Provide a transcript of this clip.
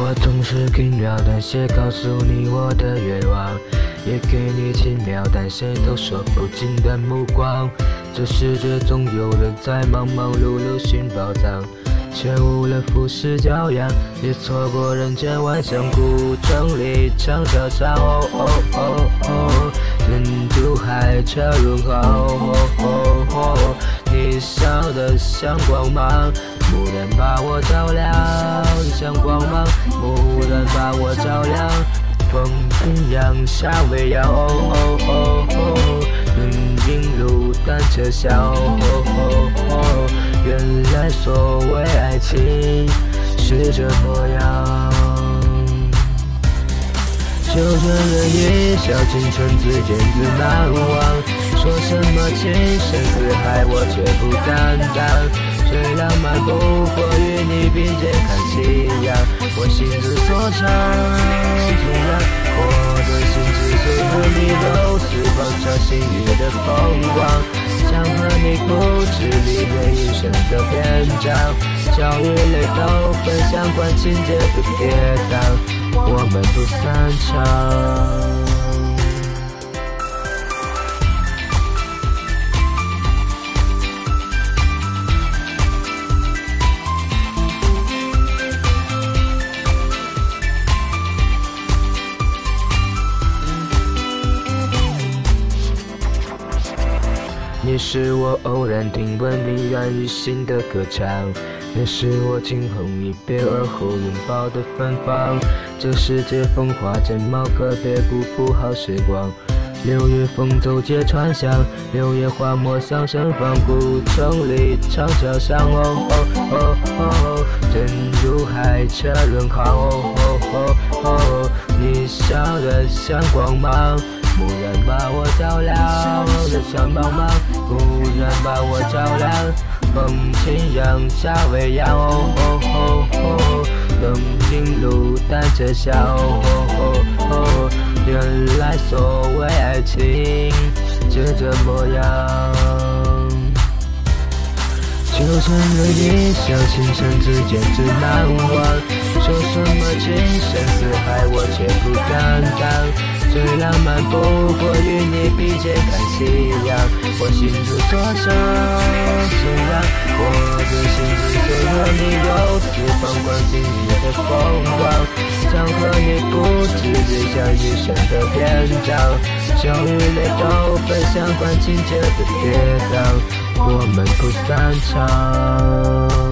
我总是轻描淡写告诉你我的愿望，也给你轻描淡写都说不尽的目光。这世界总有人在忙忙碌碌寻宝藏，却误了浮世骄阳，也错过人间万象。古城里长桥上，哦哦哦哦，珍珠海澈润滑，哦哦哦，你笑得像光芒。蓦然把我照亮，像光芒；蓦然把我照亮，风轻扬，夏未央。哦哦哦哦，人影路，单车响。原来所谓爱情是这模样。就这人一笑倾城，自见自难忘。说什么情深似海，我却不敢当。最浪漫不过与你并肩看夕阳，我心之所向，这样我的心之所和你都是放长星月的风光，你不止离别一生的篇章，笑与泪都分享，管情节的跌宕，我们不散场。你是我偶然听闻迷然于心的歌唱，你是我惊鸿一瞥而后拥抱的芬芳。这世界风华正茂，可别辜负好时光。六月风走街串巷，六月花陌上盛放。古城里长桥上，哦哦哦哦，珍珠海澈润滑，哦哦哦哦，你笑得像光芒。蓦然把我照亮，的像茫茫；蓦然把我照亮，风轻扬，夏未央。哦哦哦，灯影路，单车响。哦哦哦，原来所谓爱情就这模样。就算人一笑倾城，只见只难忘。说什么情深似海，我却不敢当。最浪漫不过与你并肩看夕阳，我心之所向，这样我的心之所和你都是放光星月的风光，想和你不止留下一生的篇章，笑与泪都分享，管情节的跌宕，我们不散场。